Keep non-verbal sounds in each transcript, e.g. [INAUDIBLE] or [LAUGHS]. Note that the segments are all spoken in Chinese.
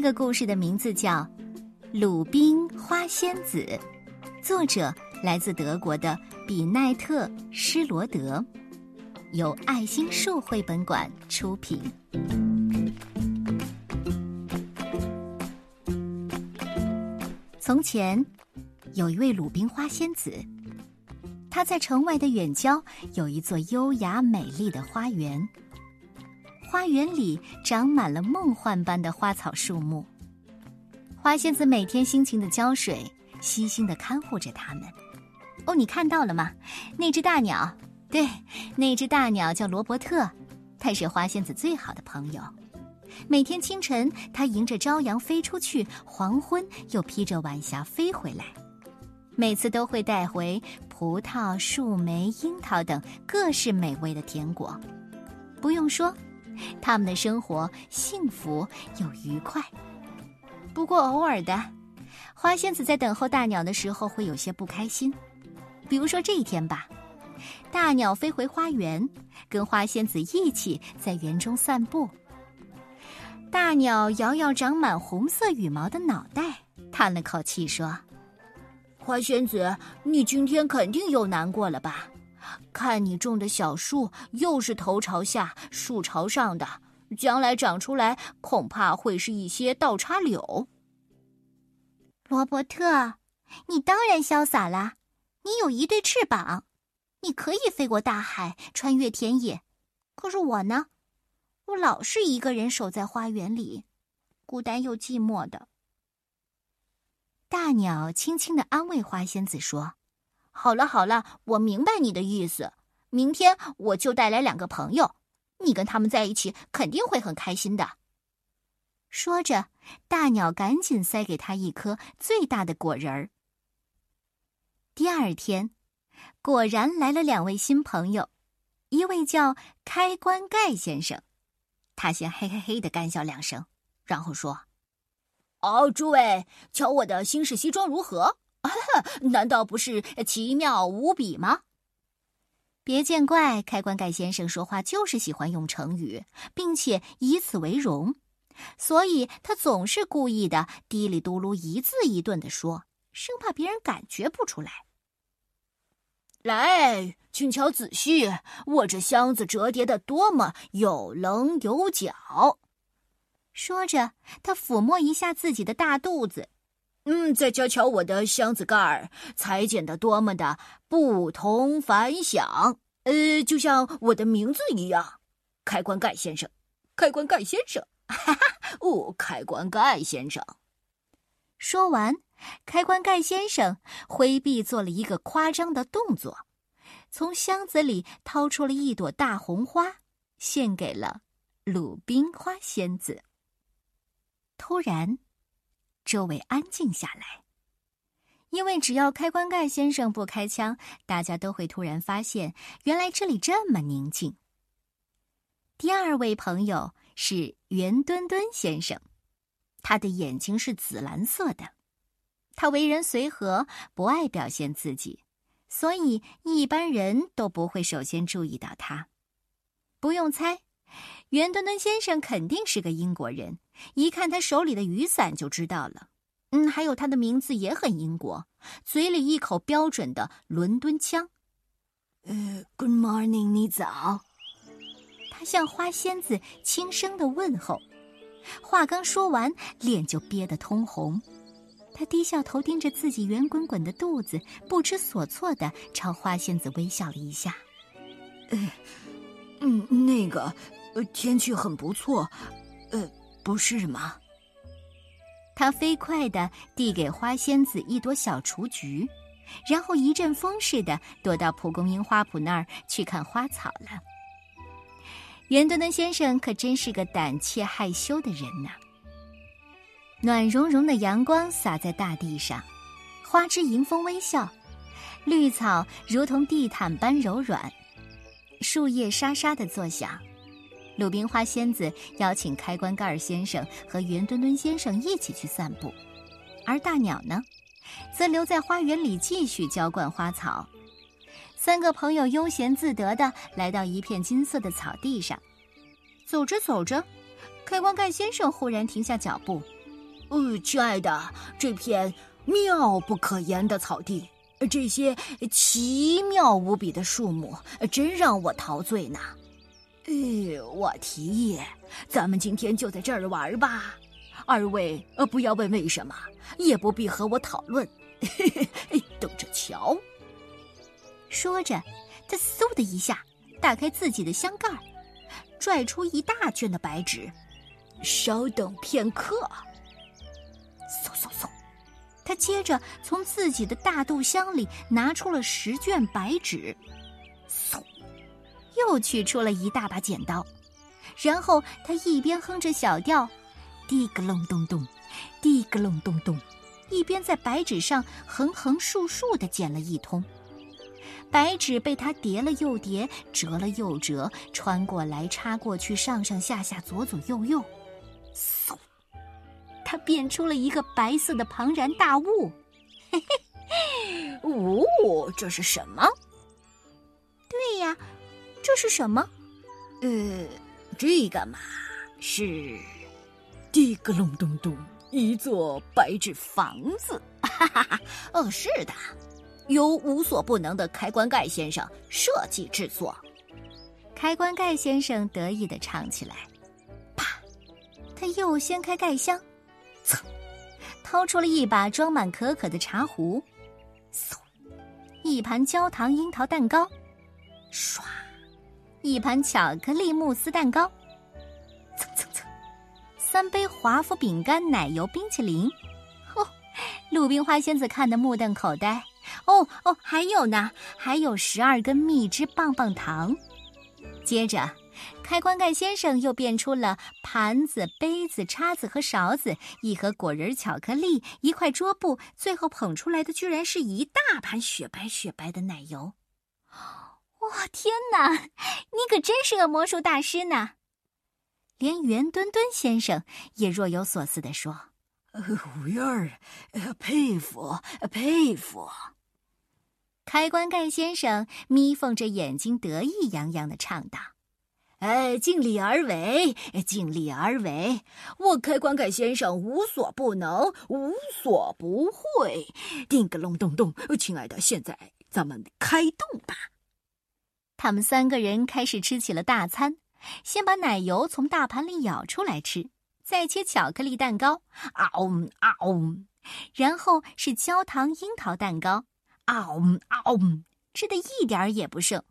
这个故事的名字叫《鲁冰花仙子》，作者来自德国的比奈特·施罗德，由爱心树绘本馆出品。从前，有一位鲁冰花仙子，她在城外的远郊有一座优雅美丽的花园。花园里长满了梦幻般的花草树木，花仙子每天辛勤的浇水，悉心的看护着它们。哦，你看到了吗？那只大鸟，对，那只大鸟叫罗伯特，它是花仙子最好的朋友。每天清晨，它迎着朝阳飞出去，黄昏又披着晚霞飞回来，每次都会带回葡萄、树莓、樱桃等各式美味的甜果。不用说。他们的生活幸福又愉快，不过偶尔的，花仙子在等候大鸟的时候会有些不开心。比如说这一天吧，大鸟飞回花园，跟花仙子一起在园中散步。大鸟摇摇长满红色羽毛的脑袋，叹了口气说：“花仙子，你今天肯定又难过了吧？”看你种的小树，又是头朝下、树朝上的，将来长出来恐怕会是一些倒插柳。罗伯特，你当然潇洒啦，你有一对翅膀，你可以飞过大海，穿越田野。可是我呢，我老是一个人守在花园里，孤单又寂寞的。大鸟轻轻的安慰花仙子说。好了好了，我明白你的意思。明天我就带来两个朋友，你跟他们在一起肯定会很开心的。说着，大鸟赶紧塞给他一颗最大的果仁儿。第二天，果然来了两位新朋友，一位叫开关盖先生，他先嘿嘿嘿的干笑两声，然后说：“哦，诸位，瞧我的新式西装如何？” [LAUGHS] 难道不是奇妙无比吗？别见怪，开关盖先生说话就是喜欢用成语，并且以此为荣，所以他总是故意的嘀里嘟噜，一字一顿的说，生怕别人感觉不出来。来，请瞧仔细，我这箱子折叠的多么有棱有角。说着，他抚摸一下自己的大肚子。嗯，再瞧瞧我的箱子盖儿，裁剪的多么的不同凡响，呃，就像我的名字一样，开关盖先生，开关盖先生，哈哈，哦，开关盖先生。说完，开关盖先生挥臂做了一个夸张的动作，从箱子里掏出了一朵大红花，献给了鲁冰花仙子。突然。周围安静下来，因为只要开关盖先生不开枪，大家都会突然发现，原来这里这么宁静。第二位朋友是圆墩墩先生，他的眼睛是紫蓝色的，他为人随和，不爱表现自己，所以一般人都不会首先注意到他。不用猜。圆墩墩先生肯定是个英国人，一看他手里的雨伞就知道了。嗯，还有他的名字也很英国，嘴里一口标准的伦敦腔。呃，Good morning，你早。他向花仙子轻声的问候，话刚说完，脸就憋得通红。他低下头，盯着自己圆滚滚的肚子，不知所措的朝花仙子微笑了一下。呃，嗯，那个。呃，天气很不错，呃，不是吗？他飞快的递给花仙子一朵小雏菊，然后一阵风似的躲到蒲公英花圃那儿去看花草了。圆墩墩先生可真是个胆怯害羞的人呐。暖融融的阳光洒在大地上，花枝迎风微笑，绿草如同地毯般柔软，树叶沙沙的作响。鲁冰花仙子邀请开关盖尔先生和圆墩墩先生一起去散步，而大鸟呢，则留在花园里继续浇灌花草。三个朋友悠闲自得地来到一片金色的草地上，走着走着，开关盖先生忽然停下脚步，呃，亲爱的，这片妙不可言的草地，这些奇妙无比的树木，真让我陶醉呢。呃，我提议，咱们今天就在这儿玩吧。二位，呃，不要问为什么，也不必和我讨论，嘿 [LAUGHS] 嘿等着瞧。说着，他嗖的一下打开自己的箱盖，拽出一大卷的白纸。稍等片刻，嗖嗖嗖，他接着从自己的大肚箱里拿出了十卷白纸，又取出了一大把剪刀，然后他一边哼着小调。滴个隆咚咚，滴个隆咚咚，一边在白纸上横横竖竖的剪了一通。白纸被他叠了又叠，折了又折，穿过来插过去，上上下下，左左右右，嗖，他变出了一个白色的庞然大物。嘿嘿，哦，这是什么？这是什么？呃，这个嘛，是。滴个隆咚咚，一座白纸房子。哈哈哈！哦，是的，由无所不能的开关盖先生设计制作。开关盖先生得意的唱起来。啪！他又掀开盖箱，噌，掏出了一把装满可可的茶壶，嗖，一盘焦糖樱桃蛋糕，唰，一盘巧克力慕斯蛋糕。蹭蹭蹭三杯华夫饼干奶油冰淇淋，哦，鲁冰花仙子看得目瞪口呆。哦哦，还有呢，还有十二根蜜汁棒棒糖。接着，开关盖先生又变出了盘子、杯子、叉子和勺子，一盒果仁巧克力，一块桌布，最后捧出来的居然是一大盘雪白雪白的奶油。哇，天哪，你可真是个魔术大师呢！连圆墩墩先生也若有所思地说：“五月儿，佩服佩服。”开关盖先生眯缝着眼睛，得意洋洋地唱道：“哎，尽力而为，尽力而为！我开关盖先生无所不能，无所不会。叮个隆咚咚，亲爱的，现在咱们开动吧。”他们三个人开始吃起了大餐。先把奶油从大盘里舀出来吃，再切巧克力蛋糕，啊呜啊呜，然后是焦糖樱桃蛋糕，啊呜啊呜，吃的一点儿也不剩。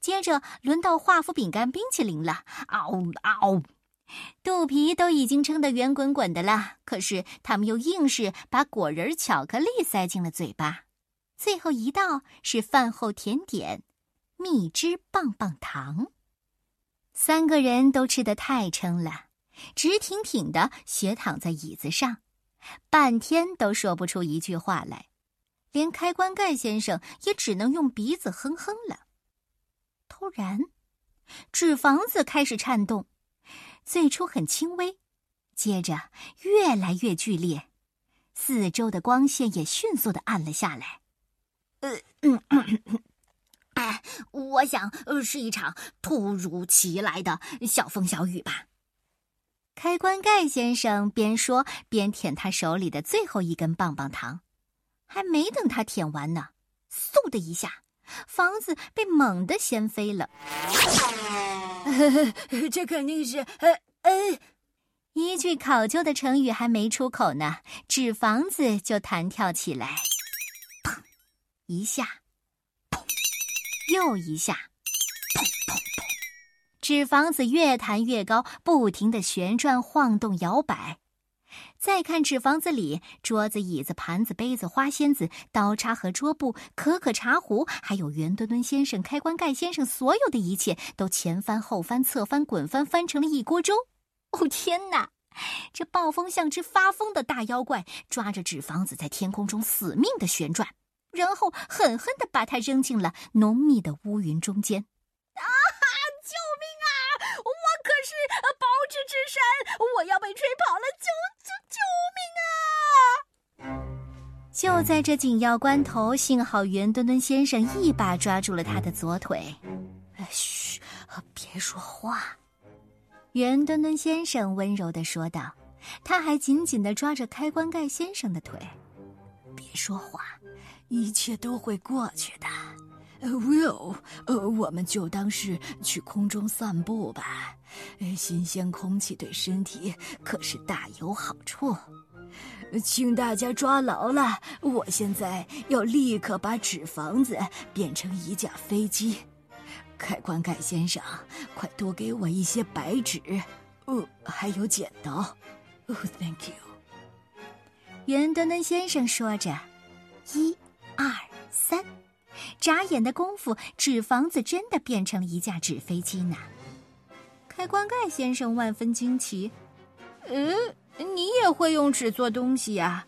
接着轮到华夫饼干冰淇淋了，啊呜啊呜，肚皮都已经撑得圆滚滚的了，可是他们又硬是把果仁巧克力塞进了嘴巴。最后一道是饭后甜点，蜜汁棒棒糖。三个人都吃得太撑了，直挺挺的斜躺在椅子上，半天都说不出一句话来，连开关盖先生也只能用鼻子哼哼了。突然，纸房子开始颤动，最初很轻微，接着越来越剧烈，四周的光线也迅速的暗了下来。呃，哎，我想，是一场突如其来的小风小雨吧。开关盖先生边说边舔他手里的最后一根棒棒糖，还没等他舔完呢，嗖的一下，房子被猛地掀飞了。[LAUGHS] 这肯定是……呃呃，一句考究的成语还没出口呢，纸房子就弹跳起来，砰，一下。又一下，砰砰砰！纸房子越弹越高，不停的旋转、晃动、摇摆。再看纸房子里，桌子、椅子、盘子、杯子、花仙子、刀叉和桌布、可可茶壶，还有圆墩墩先生、开关盖先生，所有的一切都前翻、后翻、侧翻、滚翻，翻成了一锅粥。[LAUGHS] 哦天哪！这暴风像只发疯的大妖怪，抓着纸房子在天空中死命的旋转。然后狠狠的把他扔进了浓密的乌云中间。啊！救命啊！我可是宝纸之神，我要被吹跑了！救救救命啊！就在这紧要关头，幸好圆墩墩先生一把抓住了他的左腿。嘘，别说话。圆墩墩先生温柔的说道：“他还紧紧的抓着开关盖先生的腿。别说话，一切都会过去的。Will，呃，我们就当是去空中散步吧。新鲜空气对身体可是大有好处。请大家抓牢了，我现在要立刻把纸房子变成一架飞机。开关盖先生，快多给我一些白纸，呃，还有剪刀。哦，Thank you。圆墩墩先生说着：“一、二、三。”眨眼的功夫，纸房子真的变成了一架纸飞机呢。开关盖先生万分惊奇：“嗯，你也会用纸做东西呀？”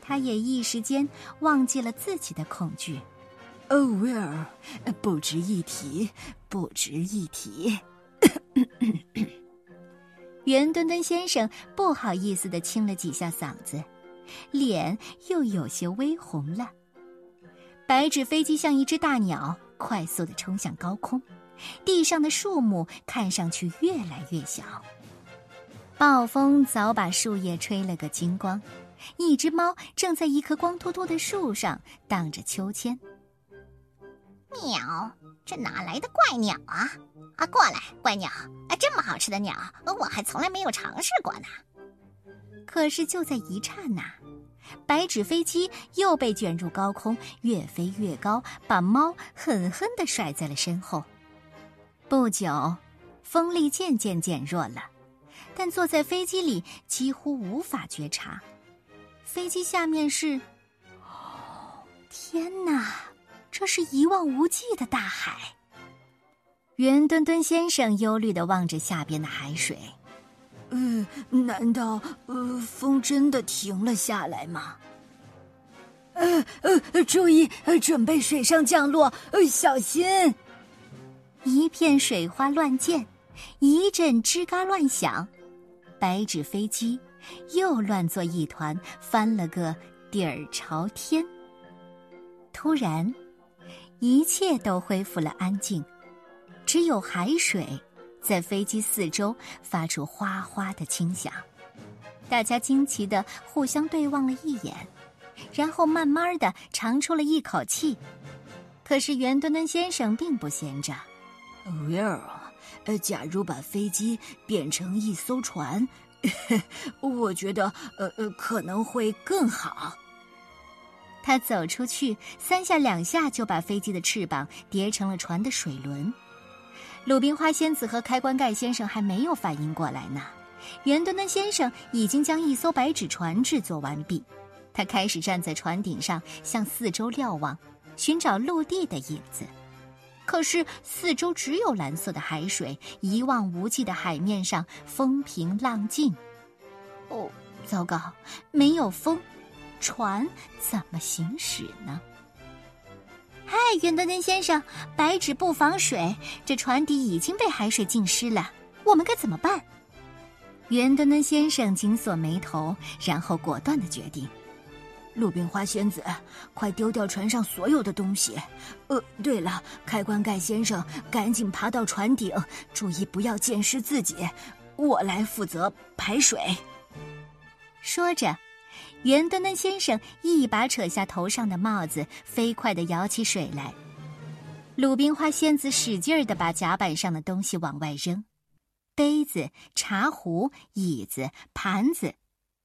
他也一时间忘记了自己的恐惧。哦，威尔，不值一提，不值一提。圆墩墩先生不好意思的清了几下嗓子，脸又有些微红了。白纸飞机像一只大鸟，快速的冲向高空。地上的树木看上去越来越小。暴风早把树叶吹了个精光。一只猫正在一棵光秃秃的树上荡着秋千。喵！这哪来的怪鸟啊？啊，过来，怪鸟！啊，这么好吃的鸟，我还从来没有尝试过呢。可是就在一刹那。白纸飞机又被卷入高空，越飞越高，把猫狠狠地甩在了身后。不久，风力渐渐减弱了，但坐在飞机里几乎无法觉察，飞机下面是……天哪，这是一望无际的大海。圆墩墩先生忧虑地望着下边的海水。呃，难道呃风真的停了下来吗？呃呃，注意，准备水上降落，呃，小心！一片水花乱溅，一阵吱嘎乱响，白纸飞机又乱作一团，翻了个底儿朝天。突然，一切都恢复了安静，只有海水。在飞机四周发出哗哗的轻响，大家惊奇的互相对望了一眼，然后慢慢的长出了一口气。可是圆墩墩先生并不闲着。Will，呃，假如把飞机变成一艘船，[LAUGHS] 我觉得呃呃可能会更好。他走出去，三下两下就把飞机的翅膀叠成了船的水轮。鲁冰花仙子和开关盖先生还没有反应过来呢，圆墩墩先生已经将一艘白纸船制作完毕。他开始站在船顶上，向四周瞭望，寻找陆地的影子。可是四周只有蓝色的海水，一望无际的海面上风平浪静。哦，糟糕，没有风，船怎么行驶呢？嗨，袁墩墩先生，白纸不防水，这船底已经被海水浸湿了，我们该怎么办？袁墩墩先生紧锁眉头，然后果断的决定：鲁冰花仙子，快丢掉船上所有的东西。呃，对了，开关盖先生，赶紧爬到船顶，注意不要溅湿自己。我来负责排水。说着。圆墩墩先生一把扯下头上的帽子，飞快地舀起水来。鲁冰花仙子使劲儿地把甲板上的东西往外扔，杯子、茶壶、椅子、盘子。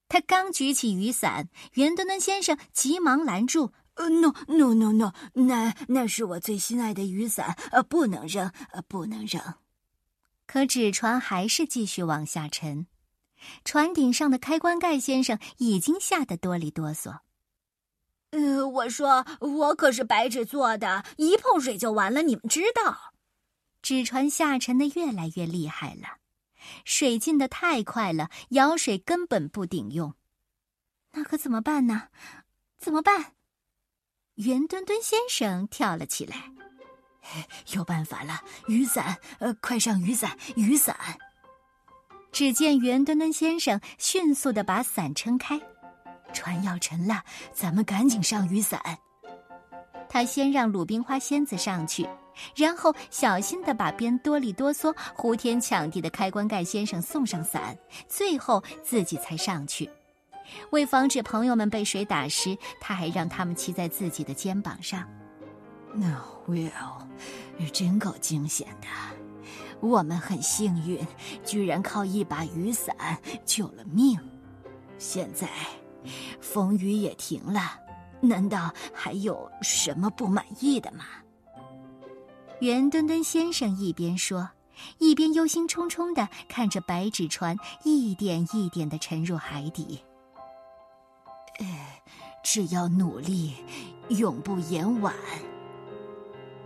他刚举起雨伞，圆墩墩先生急忙拦住：“呃，no no no no，那那是我最心爱的雨伞，呃，不能扔，呃，不能扔。”可纸船还是继续往下沉。船顶上的开关盖先生已经吓得哆里哆嗦。呃，我说我可是白纸做的，一碰水就完了，你们知道。纸船下沉的越来越厉害了，水进的太快了，舀水根本不顶用。那可怎么办呢？怎么办？圆墩墩先生跳了起来，[LAUGHS] 有办法了！雨伞，呃，快上雨伞，雨伞。只见圆墩墩先生迅速的把伞撑开，船要沉了，咱们赶紧上雨伞。他先让鲁冰花仙子上去，然后小心的把边哆里哆嗦、呼天抢地的开关盖先生送上伞，最后自己才上去。为防止朋友们被水打湿，他还让他们骑在自己的肩膀上。那 Will，真够惊险的。我们很幸运，居然靠一把雨伞救了命。现在风雨也停了，难道还有什么不满意的吗？圆墩墩先生一边说，一边忧心忡忡的看着白纸船一点一点的沉入海底。呃，只要努力，永不言晚。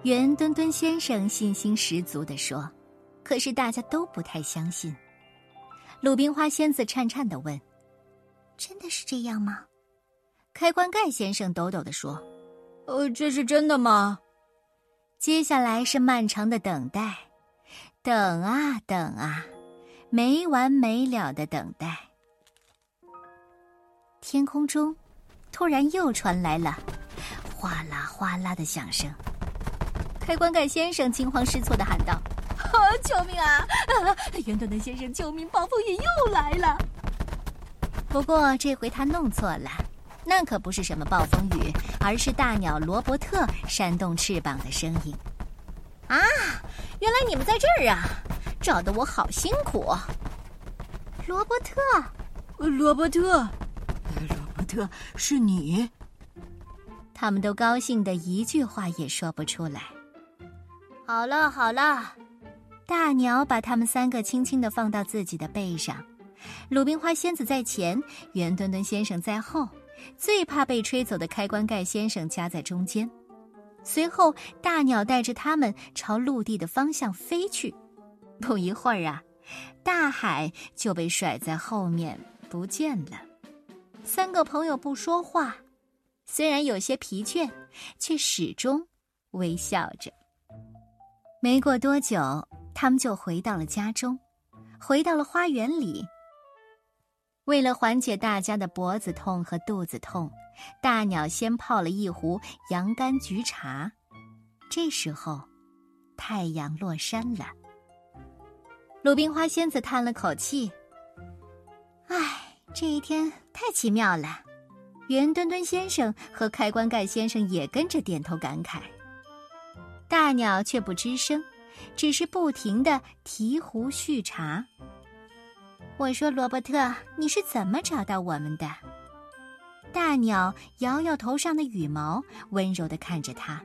圆墩墩先生信心十足的说，可是大家都不太相信。鲁冰花仙子颤颤的问：“真的是这样吗？”开关盖先生抖抖的说：“呃，这是真的吗？”接下来是漫长的等待，等啊等啊，没完没了的等待。天空中，突然又传来了哗啦哗啦的响声。开关盖先生惊慌失措的喊道：“啊，[LAUGHS] 救命啊！圆墩墩先生，救命！暴风雨又来了。”不过这回他弄错了，那可不是什么暴风雨，而是大鸟罗伯特扇动翅膀的声音。啊，原来你们在这儿啊！找的我好辛苦。罗伯特，罗伯特。罗伯特是你，他们都高兴的一句话也说不出来。好了好了，大鸟把他们三个轻轻的放到自己的背上，鲁冰花仙子在前，圆墩墩先生在后，最怕被吹走的开关盖先生夹在中间。随后，大鸟带着他们朝陆地的方向飞去。不一会儿啊，大海就被甩在后面不见了。三个朋友不说话，虽然有些疲倦，却始终微笑着。没过多久，他们就回到了家中，回到了花园里。为了缓解大家的脖子痛和肚子痛，大鸟先泡了一壶洋甘菊茶。这时候，太阳落山了。鲁冰花仙子叹了口气：“唉。”这一天太奇妙了，圆墩墩先生和开关盖先生也跟着点头感慨。大鸟却不吱声，只是不停的提壶续茶。我说：“罗伯特，你是怎么找到我们的？”大鸟摇摇头上的羽毛，温柔的看着他。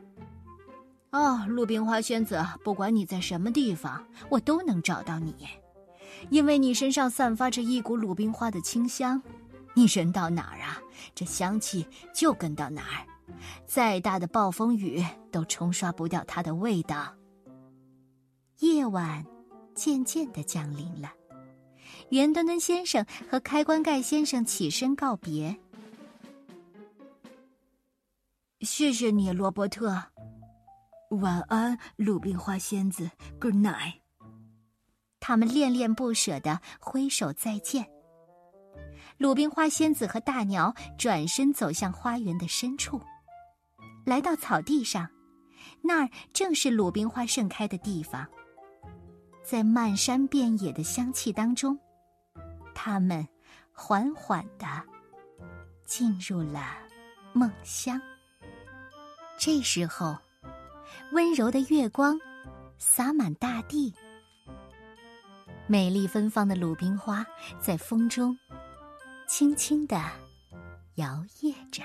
哦，鲁冰花仙子，不管你在什么地方，我都能找到你。因为你身上散发着一股鲁冰花的清香，你人到哪儿啊，这香气就跟到哪儿，再大的暴风雨都冲刷不掉它的味道。夜晚渐渐的降临了，圆墩墩先生和开关盖先生起身告别。谢谢你，罗伯特。晚安，鲁冰花仙子。Good night。他们恋恋不舍的挥手再见。鲁冰花仙子和大鸟转身走向花园的深处，来到草地上，那儿正是鲁冰花盛开的地方。在漫山遍野的香气当中，他们缓缓的进入了梦乡。这时候，温柔的月光洒满大地。美丽芬芳的鲁冰花在风中轻轻的摇曳着。